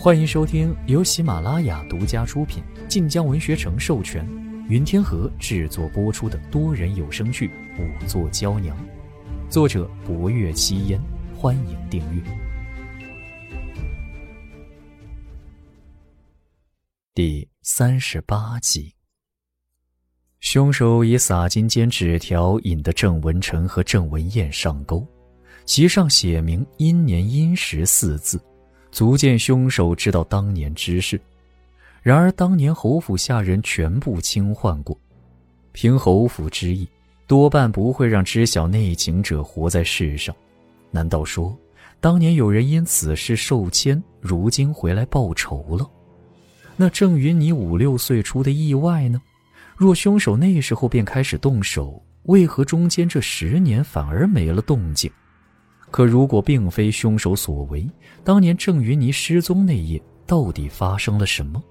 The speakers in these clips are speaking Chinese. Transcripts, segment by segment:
欢迎收听由喜马拉雅独家出品、晋江文学城授权、云天河制作播出的多人有声剧《五座娇娘》，作者：博月七烟。欢迎订阅。第三十八集，凶手以洒金笺纸条引得郑文成和郑文燕上钩，其上写明“阴年阴时”四字。足见凶手知道当年之事，然而当年侯府下人全部清换过，凭侯府之意，多半不会让知晓内情者活在世上。难道说，当年有人因此事受牵，如今回来报仇了？那郑云你五六岁出的意外呢？若凶手那时候便开始动手，为何中间这十年反而没了动静？可如果并非凶手所为，当年郑云霓失踪那夜到底发生了什么？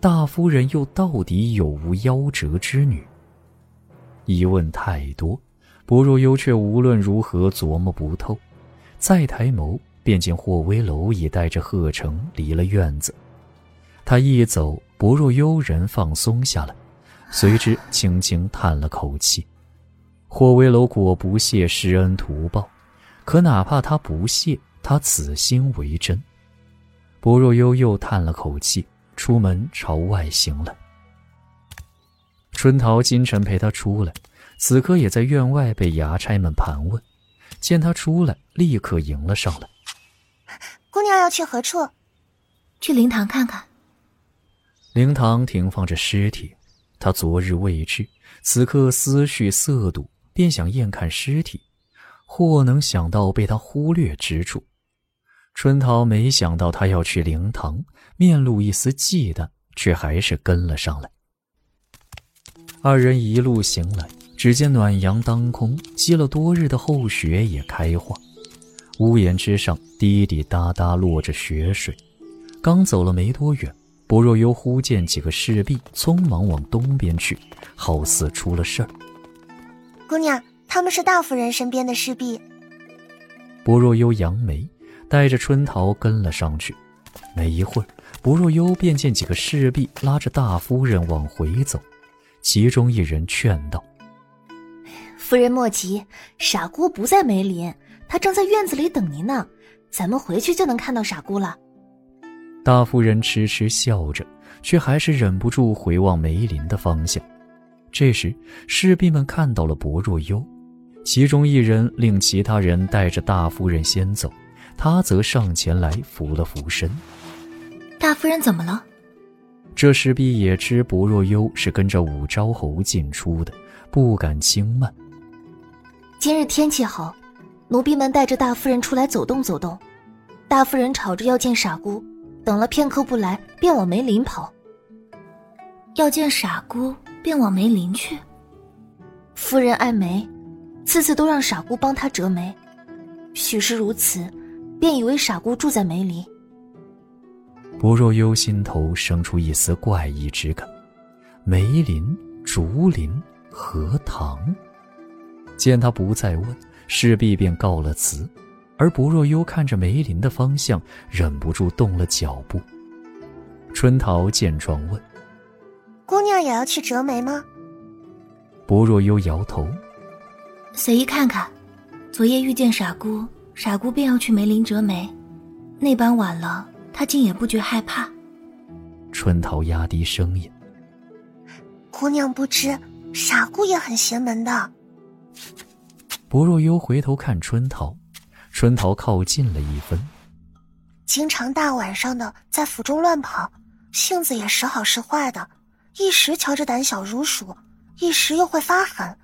大夫人又到底有无夭折之女？疑问太多，薄若幽却无论如何琢磨不透。再抬眸，便见霍威楼已带着贺成离了院子。他一走，薄若幽人放松下来，随之轻轻叹了口气。霍威楼果不屑施恩图报。可哪怕他不屑，他此心为真。薄若幽又叹了口气，出门朝外行了。春桃今晨陪他出来，此刻也在院外被衙差们盘问，见他出来，立刻迎了上来。姑娘要去何处？去灵堂看看。灵堂停放着尸体，他昨日未至，此刻思绪色堵，便想验看尸体。或能想到被他忽略之处，春桃没想到他要去灵堂，面露一丝忌惮，却还是跟了上来。二人一路行来，只见暖阳当空，积了多日的厚雪也开化，屋檐之上滴滴答答落着雪水。刚走了没多远，薄若幽忽见几个侍婢匆忙往东边去，好似出了事儿。姑娘。他们是大夫人身边的侍婢。薄若幽扬眉，带着春桃跟了上去。没一会儿，薄若幽便见几个侍婢拉着大夫人往回走，其中一人劝道：“夫人莫急，傻姑不在梅林，她正在院子里等您呢。咱们回去就能看到傻姑了。”大夫人痴痴笑着，却还是忍不住回望梅林的方向。这时，侍婢们看到了薄若幽。其中一人令其他人带着大夫人先走，他则上前来扶了扶身。大夫人怎么了？这势必也知薄若幽是跟着武昭侯进出的，不敢轻慢。今日天气好，奴婢们带着大夫人出来走动走动。大夫人吵着要见傻姑，等了片刻不来，便往梅林跑。要见傻姑，便往梅林去。夫人爱梅。次次都让傻姑帮他折梅，许是如此，便以为傻姑住在梅里。薄若幽心头生出一丝怪异之感，梅林、竹林、荷塘。见他不再问，势必便告了辞。而薄若幽看着梅林的方向，忍不住动了脚步。春桃见状问：“姑娘也要去折梅吗？”薄若幽摇头。随意看看，昨夜遇见傻姑，傻姑便要去梅林折梅，那般晚了，她竟也不觉害怕。春桃压低声音：“姑娘不知，傻姑也很邪门的。”薄若幽回头看春桃，春桃靠近了一分，经常大晚上的在府中乱跑，性子也时好时坏的，一时瞧着胆小如鼠，一时又会发狠。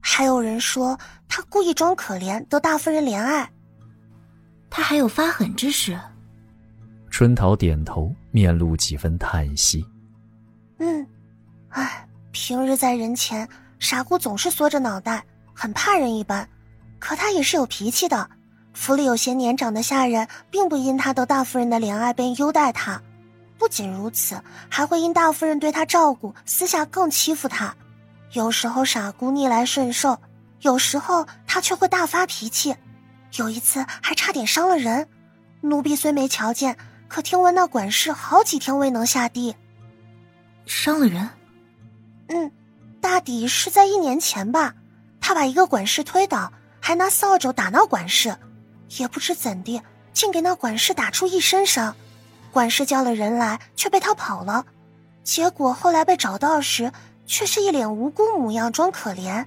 还有人说他故意装可怜，得大夫人怜爱。他还有发狠之时。春桃点头，面露几分叹息。嗯，唉，平日在人前，傻姑总是缩着脑袋，很怕人一般。可她也是有脾气的。府里有些年长的下人，并不因她得大夫人的怜爱便优待她。不仅如此，还会因大夫人对她照顾，私下更欺负她。有时候傻姑逆来顺受，有时候她却会大发脾气，有一次还差点伤了人。奴婢虽没瞧见，可听闻那管事好几天未能下地，伤了人。嗯，大抵是在一年前吧。他把一个管事推倒，还拿扫帚打那管事，也不知怎地，竟给那管事打出一身伤。管事叫了人来，却被他跑了。结果后来被找到时，却是一脸无辜模样，装可怜。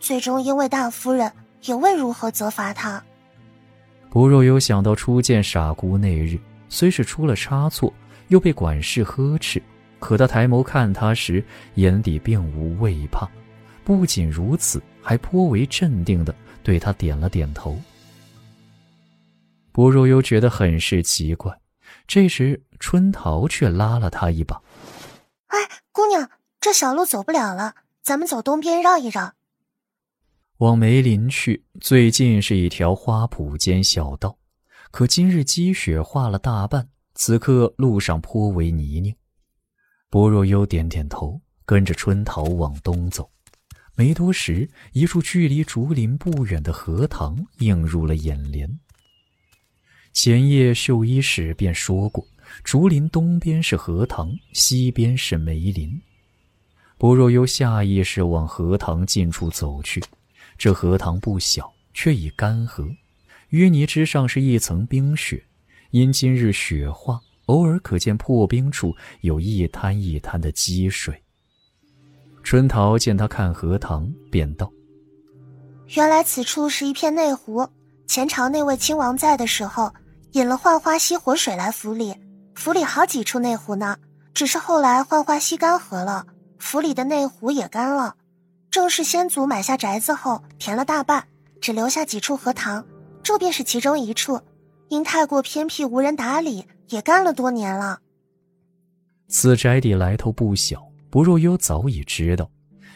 最终因为大夫人也未如何责罚他。不若有想到初见傻姑那日，虽是出了差错，又被管事呵斥，可他抬眸看他时，眼底并无畏怕。不仅如此，还颇为镇定的对他点了点头。不若幽觉得很是奇怪，这时春桃却拉了他一把：“哎，姑娘，这小路走不了了，咱们走东边绕一绕。”往梅林去，最近是一条花圃间小道，可今日积雪化了大半，此刻路上颇为泥泞。薄若幽点点头，跟着春桃往东走。没多时，一处距离竹林不远的荷塘映入了眼帘。前夜绣衣使便说过，竹林东边是荷塘，西边是梅林。薄若幽下意识往荷塘近处走去。这荷塘不小，却已干涸，淤泥之上是一层冰雪。因今日雪化，偶尔可见破冰处有一滩一滩的积水。春桃见他看荷塘，便道：“原来此处是一片内湖。前朝那位亲王在的时候，引了浣花溪活水来府里，府里好几处内湖呢。只是后来浣花溪干涸了，府里的内湖也干了。”正是先祖买下宅子后填了大半，只留下几处荷塘，这便是其中一处。因太过偏僻，无人打理，也干了多年了。此宅邸来头不小，不若幽早已知道，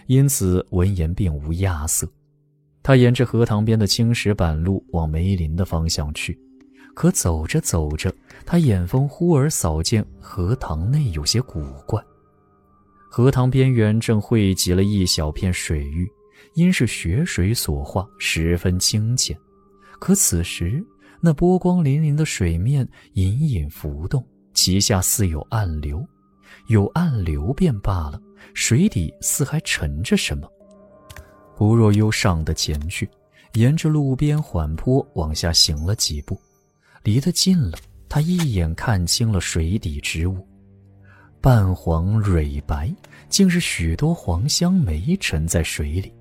因此闻言并无亚色。他沿着荷塘边的青石板路往梅林的方向去，可走着走着，他眼风忽而扫见荷塘内有些古怪。荷塘边缘正汇集了一小片水域，因是雪水所化，十分清浅。可此时那波光粼粼的水面隐隐浮动，其下似有暗流。有暗流便罢了，水底似还沉着什么。不若幽上得前去，沿着路边缓坡往下行了几步，离得近了，他一眼看清了水底之物。半黄蕊白，竟是许多黄香梅沉在水里。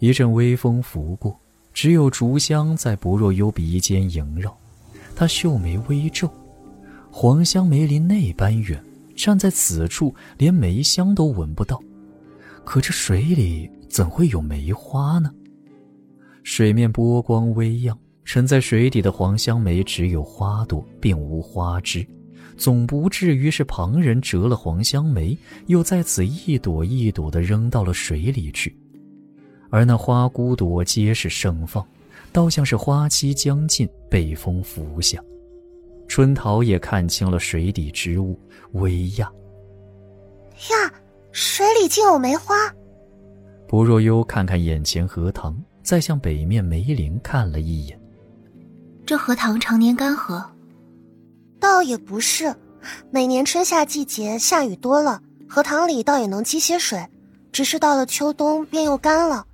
一阵微风拂过，只有竹香在不若幽鼻间萦绕。他秀眉微皱，黄香梅离那般远，站在此处连梅香都闻不到。可这水里怎会有梅花呢？水面波光微漾，沉在水底的黄香梅只有花朵，并无花枝。总不至于是旁人折了黄香梅，又在此一朵一朵的扔到了水里去，而那花骨朵皆是盛放，倒像是花期将近，被风拂下。春桃也看清了水底之物，微讶：“呀，水里竟有梅花！”不若幽看看眼前荷塘，再向北面梅林看了一眼，这荷塘常年干涸。倒也不是，每年春夏季节下雨多了，荷塘里倒也能积些水，只是到了秋冬便又干了。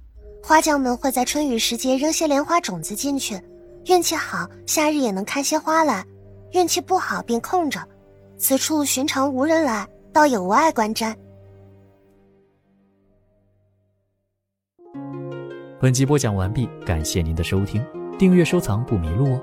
花匠们会在春雨时节扔些莲花种子进去，运气好，夏日也能开些花来；运气不好，便空着。此处寻常无人来，倒也无碍观瞻。本集播讲完毕，感谢您的收听，订阅收藏不迷路哦。